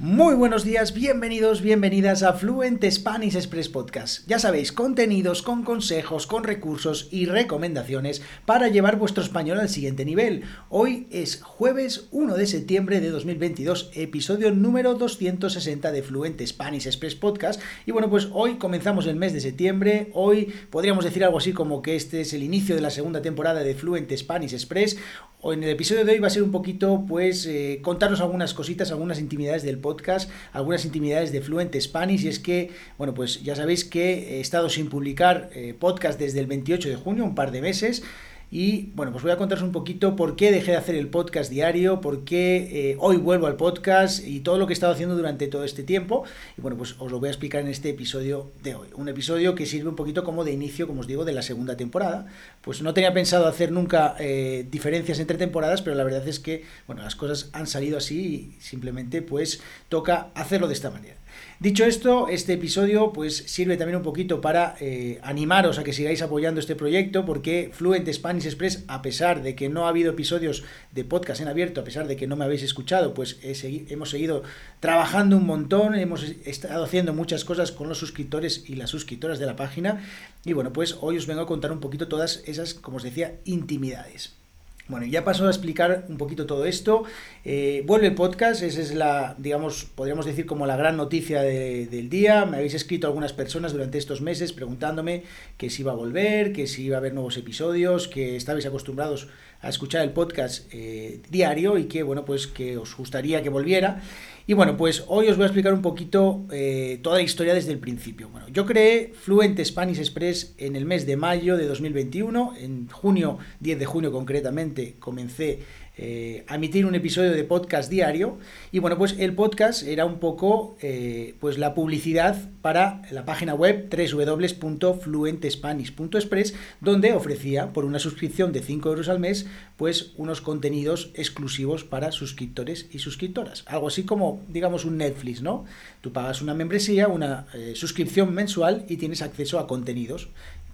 Muy buenos días, bienvenidos, bienvenidas a Fluent Spanish Express Podcast. Ya sabéis, contenidos con consejos, con recursos y recomendaciones para llevar vuestro español al siguiente nivel. Hoy es jueves 1 de septiembre de 2022, episodio número 260 de Fluent Spanish Express Podcast. Y bueno, pues hoy comenzamos el mes de septiembre. Hoy podríamos decir algo así como que este es el inicio de la segunda temporada de Fluent Spanish Express. En el episodio de hoy va a ser un poquito, pues, eh, contaros algunas cositas, algunas intimidades del podcast, algunas intimidades de Fluent Spanish. Y es que, bueno, pues ya sabéis que he estado sin publicar eh, podcast desde el 28 de junio, un par de meses. Y bueno, pues voy a contaros un poquito por qué dejé de hacer el podcast diario, por qué eh, hoy vuelvo al podcast y todo lo que he estado haciendo durante todo este tiempo. Y bueno, pues os lo voy a explicar en este episodio de hoy. Un episodio que sirve un poquito como de inicio, como os digo, de la segunda temporada. Pues no tenía pensado hacer nunca eh, diferencias entre temporadas, pero la verdad es que, bueno, las cosas han salido así y simplemente pues toca hacerlo de esta manera. Dicho esto, este episodio pues sirve también un poquito para eh, animaros a que sigáis apoyando este proyecto porque Fluent Spanish Express, a pesar de que no ha habido episodios de podcast en abierto, a pesar de que no me habéis escuchado, pues hemos seguido trabajando un montón, hemos estado haciendo muchas cosas con los suscriptores y las suscriptoras de la página y bueno, pues hoy os vengo a contar un poquito todas esas, como os decía, intimidades. Bueno, ya paso a explicar un poquito todo esto. Eh, vuelve el podcast, esa es la, digamos, podríamos decir como la gran noticia del día. Me habéis escrito algunas personas durante estos meses preguntándome que si iba a volver, que si iba a haber nuevos episodios, que estabais acostumbrados a escuchar el podcast eh, diario y que, bueno, pues que os gustaría que volviera. Y bueno, pues hoy os voy a explicar un poquito eh, toda la historia desde el principio. Bueno, yo creé Fluent Spanish Express en el mes de mayo de 2021, en junio, 10 de junio concretamente, comencé eh, a emitir un episodio de podcast diario. Y bueno pues el podcast era un poco eh, pues la publicidad para la página web www.fluentespanish.express donde ofrecía por una suscripción de 5 euros al mes pues unos contenidos exclusivos para suscriptores y suscriptoras. Algo así como digamos un Netflix no tú pagas una membresía una eh, suscripción mensual y tienes acceso a contenidos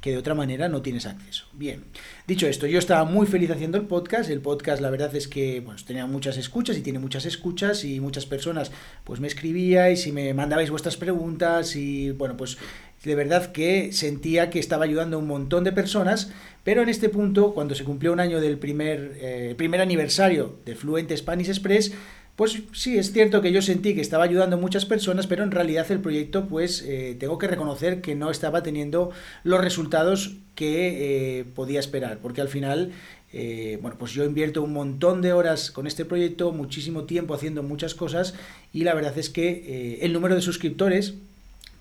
que de otra manera no tienes acceso. Bien, dicho esto, yo estaba muy feliz haciendo el podcast. El podcast, la verdad es que bueno, tenía muchas escuchas y tiene muchas escuchas y muchas personas pues me escribíais y me mandabais vuestras preguntas y bueno, pues de verdad que sentía que estaba ayudando a un montón de personas, pero en este punto, cuando se cumplió un año del primer, eh, primer aniversario de Fluent Spanish Express, pues sí, es cierto que yo sentí que estaba ayudando a muchas personas, pero en realidad el proyecto, pues eh, tengo que reconocer que no estaba teniendo los resultados que eh, podía esperar, porque al final, eh, bueno, pues yo invierto un montón de horas con este proyecto, muchísimo tiempo haciendo muchas cosas, y la verdad es que el número de suscriptores,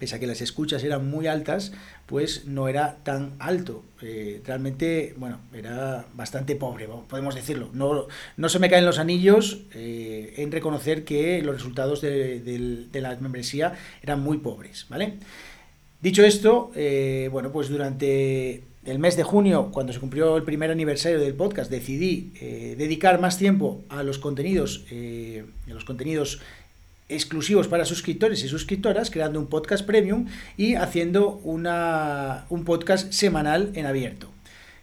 pese a que las escuchas eran muy altas, pues no era tan alto. Eh, realmente, bueno, era bastante pobre, podemos decirlo. No, no se me caen los anillos eh, en reconocer que los resultados de, la membresía eran muy pobres, ¿vale? Dicho esto, eh, bueno, pues durante el mes de junio, cuando se cumplió el primer aniversario del podcast, decidí dedicar más tiempo a los contenidos, a los contenidos exclusivos para suscriptores y suscriptoras, creando un podcast premium y haciendo una, un podcast semanal en abierto.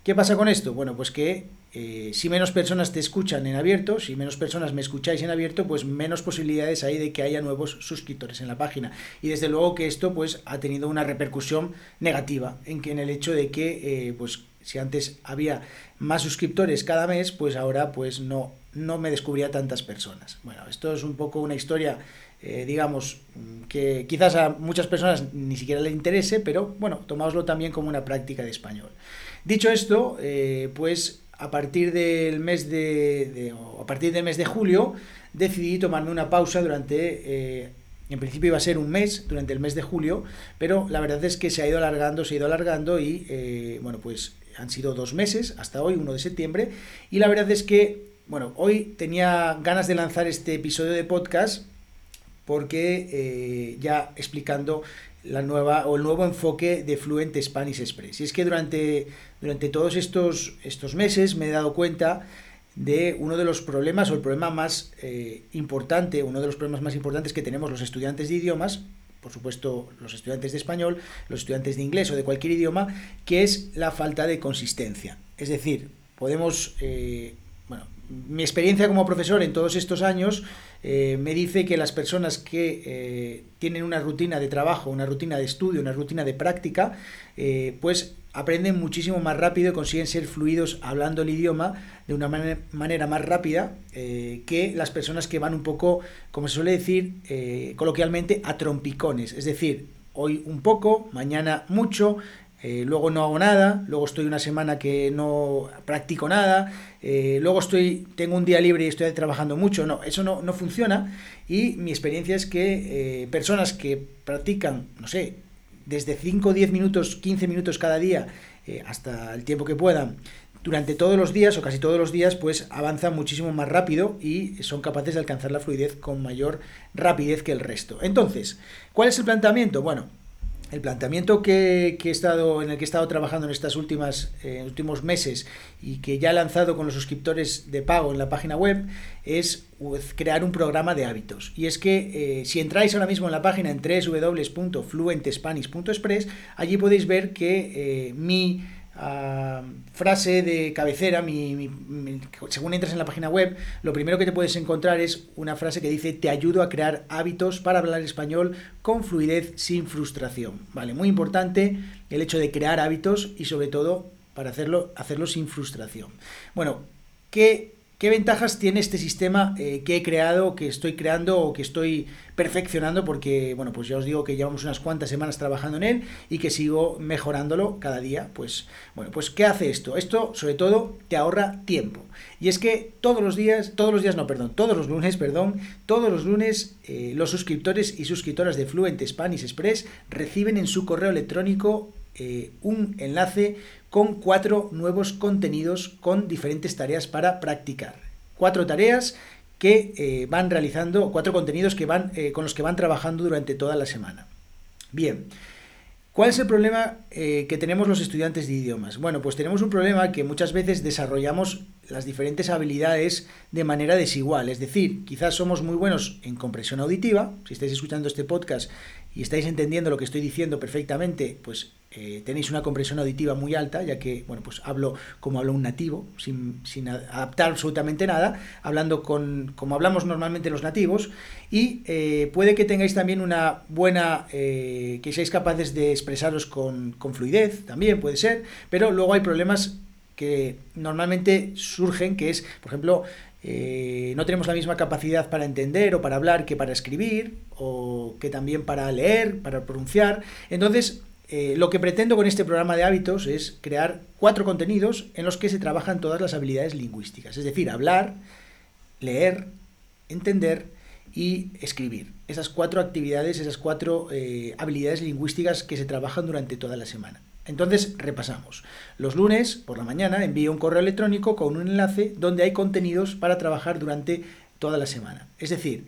¿Qué pasa con esto? Bueno, pues que eh, si menos personas te escuchan en abierto, si menos personas me escucháis en abierto, pues menos posibilidades hay de que haya nuevos suscriptores en la página. Y desde luego que esto pues ha tenido una repercusión negativa en, que, en el hecho de que eh, pues si antes había más suscriptores cada mes, pues ahora pues no, no me descubría tantas personas. Bueno, esto es un poco una historia, eh, digamos, que quizás a muchas personas ni siquiera le interese, pero bueno, tomáoslo también como una práctica de español. Dicho esto, eh, pues a partir del mes de, a partir del mes de julio decidí tomarme una pausa durante eh, en principio iba a ser un mes durante el mes de julio, pero la verdad es que se ha ido alargando, se ha ido alargando y bueno, pues han sido dos meses hasta hoy, 1 de septiembre, y la verdad es que bueno, hoy tenía ganas de lanzar este episodio de podcast porque eh, ya explicando la nueva o el nuevo enfoque de Fluent Spanish Express. Y es que durante, durante todos estos, estos meses me he dado cuenta de uno de los problemas o el problema más eh, importante, uno de los problemas más importantes que tenemos los estudiantes de idiomas, por supuesto los estudiantes de español, los estudiantes de inglés o de cualquier idioma, que es la falta de consistencia. Es decir, podemos, eh, mi experiencia como profesor en todos estos años eh, me dice que las personas que eh, tienen una rutina de trabajo, una rutina de estudio, una rutina de práctica, pues aprenden muchísimo más rápido y consiguen ser fluidos hablando el idioma de una manera más rápida que las personas que van un poco, como se suele decir coloquialmente, a trompicones. Es decir, hoy un poco, mañana mucho, eh, luego no hago nada, luego estoy una semana que no practico nada, eh, luego estoy, tengo un día libre y estoy trabajando mucho. No, eso no, no funciona. Y mi experiencia es que eh, personas que practican, no sé, desde 5, 10 minutos, 15 minutos cada día, hasta el tiempo que puedan, durante todos los días o casi todos los días, pues avanzan muchísimo más rápido y son capaces de alcanzar la fluidez con mayor rapidez que el resto. Entonces, ¿cuál es el planteamiento? Bueno, el planteamiento que, he estado, en el que he estado trabajando en estos últimas, eh, últimos meses y que ya he lanzado con los suscriptores de pago en la página web es pues, crear un programa de hábitos. Y es que eh, si entráis ahora mismo en la página en www.fluentespanish.express, allí podéis ver que eh, mi frase de cabecera, según entras en la página web, lo primero que te puedes encontrar es una frase que dice te ayudo a crear hábitos para hablar español con fluidez sin frustración. Vale, muy importante el hecho de crear hábitos y sobre todo para hacerlo, hacerlo sin frustración. Bueno, ¿qué ¿Qué ventajas tiene este sistema eh, que he creado, que estoy creando o que estoy perfeccionando? Porque, bueno, pues ya os digo que llevamos unas cuantas semanas trabajando en él y que sigo mejorándolo cada día. Pues, bueno, pues ¿qué hace esto? Esto, sobre todo, te ahorra tiempo. Y es que todos los días, todos los días, no, perdón, todos los lunes, perdón, todos los lunes eh, los suscriptores y suscriptoras de Fluent Spanish Express reciben en su correo electrónico eh, un enlace con cuatro nuevos contenidos con diferentes tareas para practicar. Cuatro tareas que eh, van realizando, cuatro contenidos que van, eh, con los que van trabajando durante toda la semana. Bien, ¿Cuál es el problema que tenemos los estudiantes de idiomas? Bueno, pues tenemos un problema que muchas veces desarrollamos las diferentes habilidades de manera desigual. Es decir, quizás somos muy buenos en compresión auditiva. Si estáis escuchando este podcast y estáis entendiendo lo que estoy diciendo perfectamente, pues eh, tenéis una compresión auditiva muy alta, ya que, bueno, pues hablo como habla un nativo, sin, adaptar absolutamente nada, hablando con, como hablamos normalmente los nativos, y eh, puede que tengáis también una buena, eh, que seáis capaces de expresaros con, con fluidez, también puede ser, pero luego hay problemas que normalmente surgen, que es, por ejemplo, no tenemos la misma capacidad para entender o para hablar que para escribir, o que también para leer, para pronunciar. Entonces, eh, lo que pretendo con este programa de hábitos es crear cuatro contenidos en los que se trabajan todas las habilidades lingüísticas, es decir, hablar, leer, entender y escribir. Esas cuatro actividades, esas cuatro eh, habilidades lingüísticas que se trabajan durante toda la semana. Entonces, repasamos. Los lunes, por la mañana, envío un correo electrónico con un enlace donde hay contenidos para trabajar durante toda la semana. Es decir,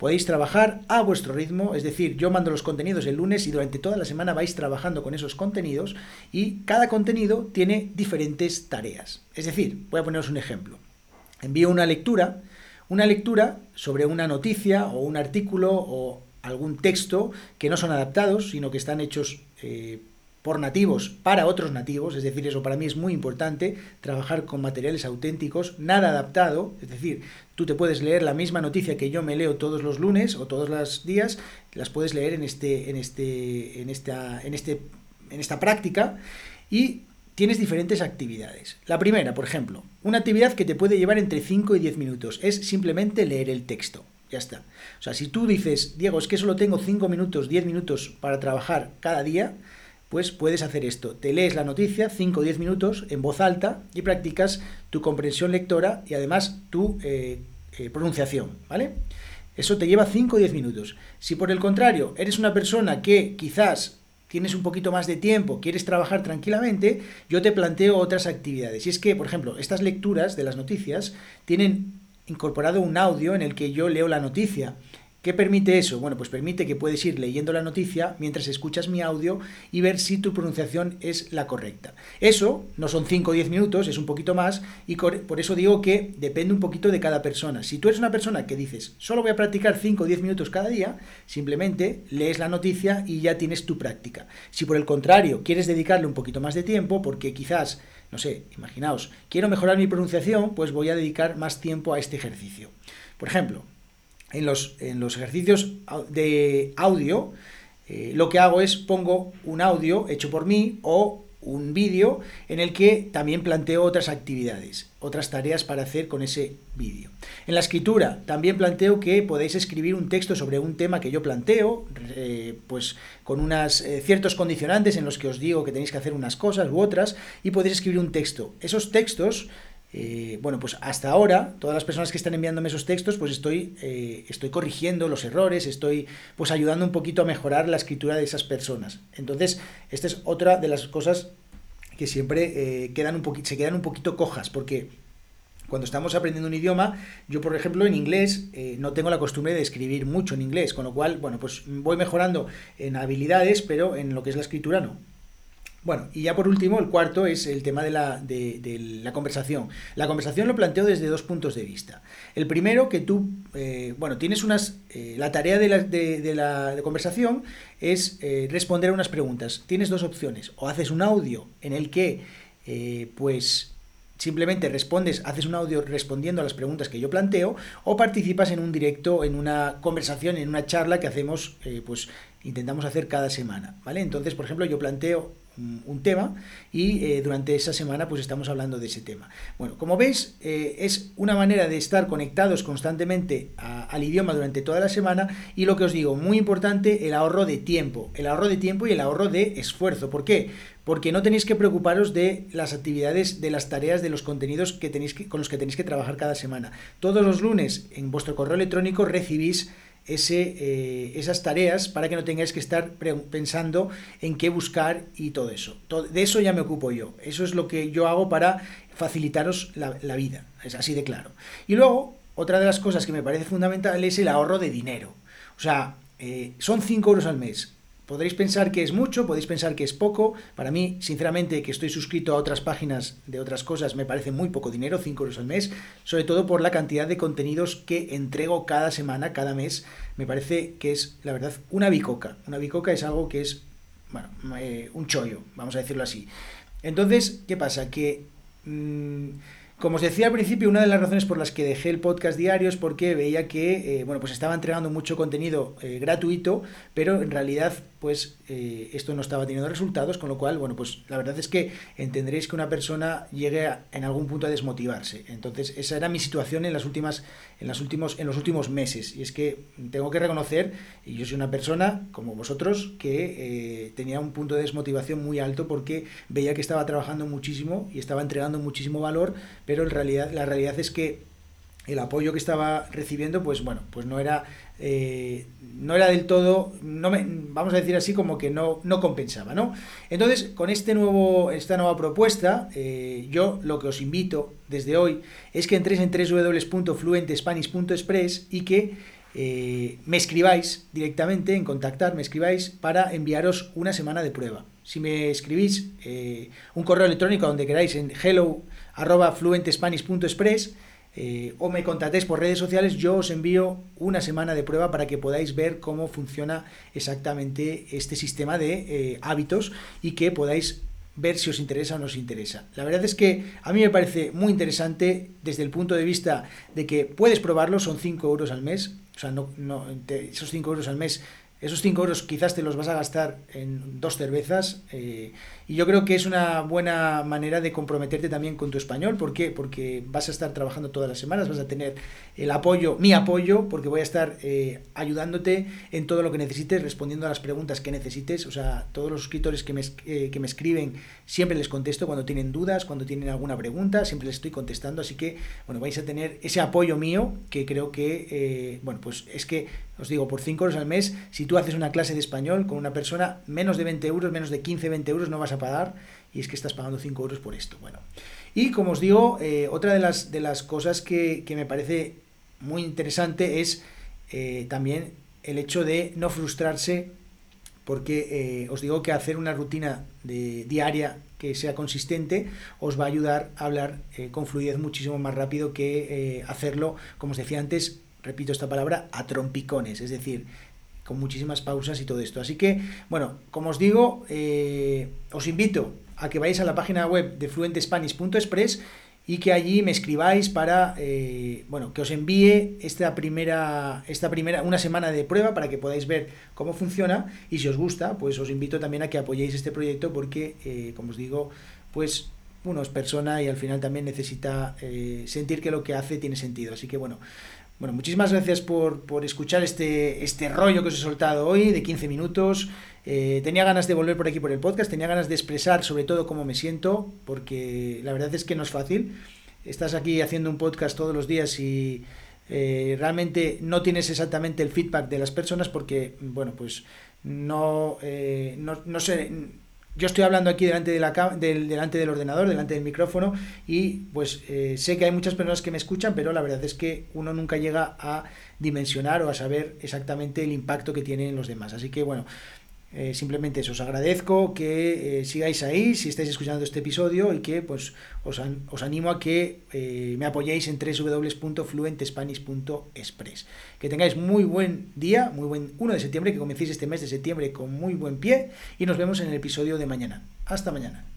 Podéis trabajar a vuestro ritmo, es decir, yo mando los contenidos el lunes y durante toda la semana vais trabajando con esos contenidos y cada contenido tiene diferentes tareas. Es decir, voy a poneros un ejemplo. Envío una lectura, una lectura sobre una noticia o un artículo o algún texto que no son adaptados, sino que están hechos eh, por nativos para otros nativos, es decir, eso para mí es muy importante, trabajar con materiales auténticos, nada adaptado, es decir, tú te puedes leer la misma noticia que yo me leo todos los lunes o todos los días, las puedes leer en este en este en esta en este en esta práctica y tienes diferentes actividades. La primera, por ejemplo, una actividad que te puede llevar entre 5 y 10 minutos es simplemente leer el texto. Ya está. O sea, si tú dices, Diego, es que solo tengo 5 minutos, 10 minutos para trabajar cada día, pues puedes hacer esto. Te lees la noticia 5 o 10 minutos en voz alta y practicas tu comprensión lectora y además tu eh, eh, pronunciación, ¿vale? Eso te lleva 5 o 10 minutos. Si por el contrario eres una persona que quizás tienes un poquito más de tiempo, quieres trabajar tranquilamente, yo te planteo otras actividades. Y es que, por ejemplo, estas lecturas de las noticias tienen incorporado un audio en el que yo leo la noticia ¿Qué permite eso? Bueno, pues permite que puedes ir leyendo la noticia mientras escuchas mi audio y ver si tu pronunciación es la correcta. Eso no son 5 o 10 minutos, es un poquito más y por eso digo que depende un poquito de cada persona. Si tú eres una persona que dices, solo voy a practicar 5 o 10 minutos cada día, simplemente lees la noticia y ya tienes tu práctica. Si por el contrario quieres dedicarle un poquito más de tiempo, porque quizás no sé, imaginaos, quiero mejorar mi pronunciación, pues voy a dedicar más tiempo a este ejercicio. Por ejemplo, en los, en los ejercicios de audio, eh, lo que hago es pongo un audio hecho por mí o un vídeo en el que también planteo otras actividades, otras tareas para hacer con ese vídeo. En la escritura también planteo que podéis escribir un texto sobre un tema que yo planteo, eh, pues con unos eh, ciertos condicionantes en los que os digo que tenéis que hacer unas cosas u otras y podéis escribir un texto. Esos textos eh, bueno, pues hasta ahora, todas las personas que están enviándome esos textos, pues estoy, estoy corrigiendo los errores, estoy pues ayudando un poquito a mejorar la escritura de esas personas. Entonces, esta es otra de las cosas que siempre eh, quedan un se quedan un poquito cojas, porque cuando estamos aprendiendo un idioma, yo por ejemplo en inglés eh, no tengo la costumbre de escribir mucho en inglés, con lo cual, bueno, pues voy mejorando en habilidades, pero en lo que es la escritura no. Bueno, y ya por último, el cuarto es el tema de la, de, la conversación. La conversación lo planteo desde dos puntos de vista. El primero, que tú, eh, bueno, tienes unas... Eh, la tarea de la, de, la conversación es eh, responder a unas preguntas. Tienes dos opciones. O haces un audio en el que, pues, simplemente respondes, haces un audio respondiendo a las preguntas que yo planteo, o participas en un directo, en una conversación, en una charla que hacemos, pues, intentamos hacer cada semana, ¿vale? Entonces, por ejemplo, yo planteo un tema y eh, durante esa semana pues estamos hablando de ese tema. Bueno, como veis eh, es una manera de estar conectados constantemente al idioma durante toda la semana y lo que os digo, muy importante, el ahorro de tiempo, el ahorro de tiempo y el ahorro de esfuerzo. ¿Por qué? Porque no tenéis que preocuparos de las actividades, de las tareas, de los contenidos que tenéis que, con los que tenéis que trabajar cada semana. Todos los lunes en vuestro correo electrónico recibís ese, eh, esas tareas para que no tengáis que estar pensando en qué buscar y todo eso. de eso ya me ocupo yo. Eso es lo que yo hago para facilitaros la, vida. Es así de claro. Y luego, otra de las cosas que me parece fundamental es el ahorro de dinero. O sea, eh, son 5 euros al mes. Podréis pensar que es mucho, podéis pensar que es poco. Para mí, sinceramente, que estoy suscrito a otras páginas de otras cosas, me parece muy poco dinero, 5 euros al mes, sobre todo por la cantidad de contenidos que entrego cada semana, cada mes. Me parece que es, la verdad, una bicoca. Una bicoca es algo que es, bueno, eh, un chollo, vamos a decirlo así. Entonces, ¿qué pasa? Que... Mm, como os decía al principio, una de las razones por las que dejé el podcast diario es porque veía que, eh, bueno, pues estaba entregando mucho contenido eh, gratuito, pero en realidad pues eh, esto no estaba teniendo resultados, con lo cual, bueno, pues la verdad es que entenderéis que una persona llegue en algún punto a desmotivarse. Entonces, esa era mi situación en las últimas, en las últimos, en los últimos meses. Y es que tengo que reconocer, y yo soy una persona como vosotros, que tenía un punto de desmotivación muy alto porque veía que estaba trabajando muchísimo y estaba entregando muchísimo valor, pero la realidad es que el apoyo que estaba recibiendo, pues bueno, pues no era, eh, no era del todo, vamos a decir así, como que no, compensaba, ¿no? Entonces, con este nuevo, esta nueva propuesta, eh, yo lo que os invito desde hoy es que entréis en www.fluentespanish.express y que eh, me escribáis directamente, en contactar, me escribáis para enviaros una semana de prueba. Si me escribís un correo electrónico donde queráis en hello.fluentespanish.express, eh, o me contactéis por redes sociales, yo os envío una semana de prueba para que podáis ver cómo funciona exactamente este sistema de eh, hábitos y que podáis ver si os interesa o no os interesa. La verdad es que a mí me parece muy interesante desde el punto de vista de que puedes probarlo, son 5 euros al mes, o sea, no, esos 5 euros al mes esos 5 euros quizás te los vas a gastar en dos cervezas eh, y yo creo que es una buena manera de comprometerte también con tu español. ¿Por qué? Porque vas a estar trabajando todas las semanas, vas a tener el apoyo, mi apoyo, porque voy a estar eh, ayudándote en todo lo que necesites, respondiendo a las preguntas que necesites. O sea, todos los suscriptores que me, eh, que me escriben, siempre les contesto cuando tienen dudas, cuando tienen alguna pregunta, siempre les estoy contestando. Así que, bueno, vais a tener ese apoyo mío que creo que, bueno, pues es que os digo, por 5 euros al mes, si tú haces una clase de español con una persona, menos de 20 euros, menos de 15, 20 euros no vas a pagar y es que estás pagando 5 euros por esto. Bueno, y como os digo, eh, otra de las, de las cosas que, me parece muy interesante es eh, también el hecho de no frustrarse porque eh, os digo que hacer una rutina de, diaria que sea consistente os va a ayudar a hablar con fluidez muchísimo más rápido que hacerlo, como os decía antes, repito esta palabra, a trompicones, es decir, con muchísimas pausas y todo esto. Así que, bueno, como os digo, eh, os invito a que vayáis a la página web de fluentespanish.express y que allí me escribáis para, eh, bueno, que os envíe esta primera, esta primera, una semana de prueba para que podáis ver cómo funciona y si os gusta, pues os invito también a que apoyéis este proyecto porque, eh, como os digo, pues uno es persona y al final también necesita sentir que lo que hace tiene sentido. Así que bueno, bueno, muchísimas gracias por, por, escuchar este, este rollo que os he soltado hoy de 15 minutos. Eh, tenía ganas de volver por aquí por el podcast, tenía ganas de expresar sobre todo cómo me siento, porque la verdad es que no es fácil. Estás aquí haciendo un podcast todos los días y eh, realmente no tienes exactamente el feedback de las personas porque, bueno, pues no, eh, no, no sé yo estoy hablando aquí delante, de la, del, delante del ordenador, delante del micrófono y pues eh, sé que hay muchas personas que me escuchan, pero la verdad es que uno nunca llega a dimensionar o a saber exactamente el impacto que tienen los demás. Así que bueno, eh, simplemente os agradezco que eh, sigáis ahí si estáis escuchando este episodio y que pues os, os animo a que eh, me apoyéis en www.fluentespanish.express. Que tengáis muy buen día, muy buen 1 de septiembre, que comencéis este mes de septiembre con muy buen pie y nos vemos en el episodio de mañana. Hasta mañana.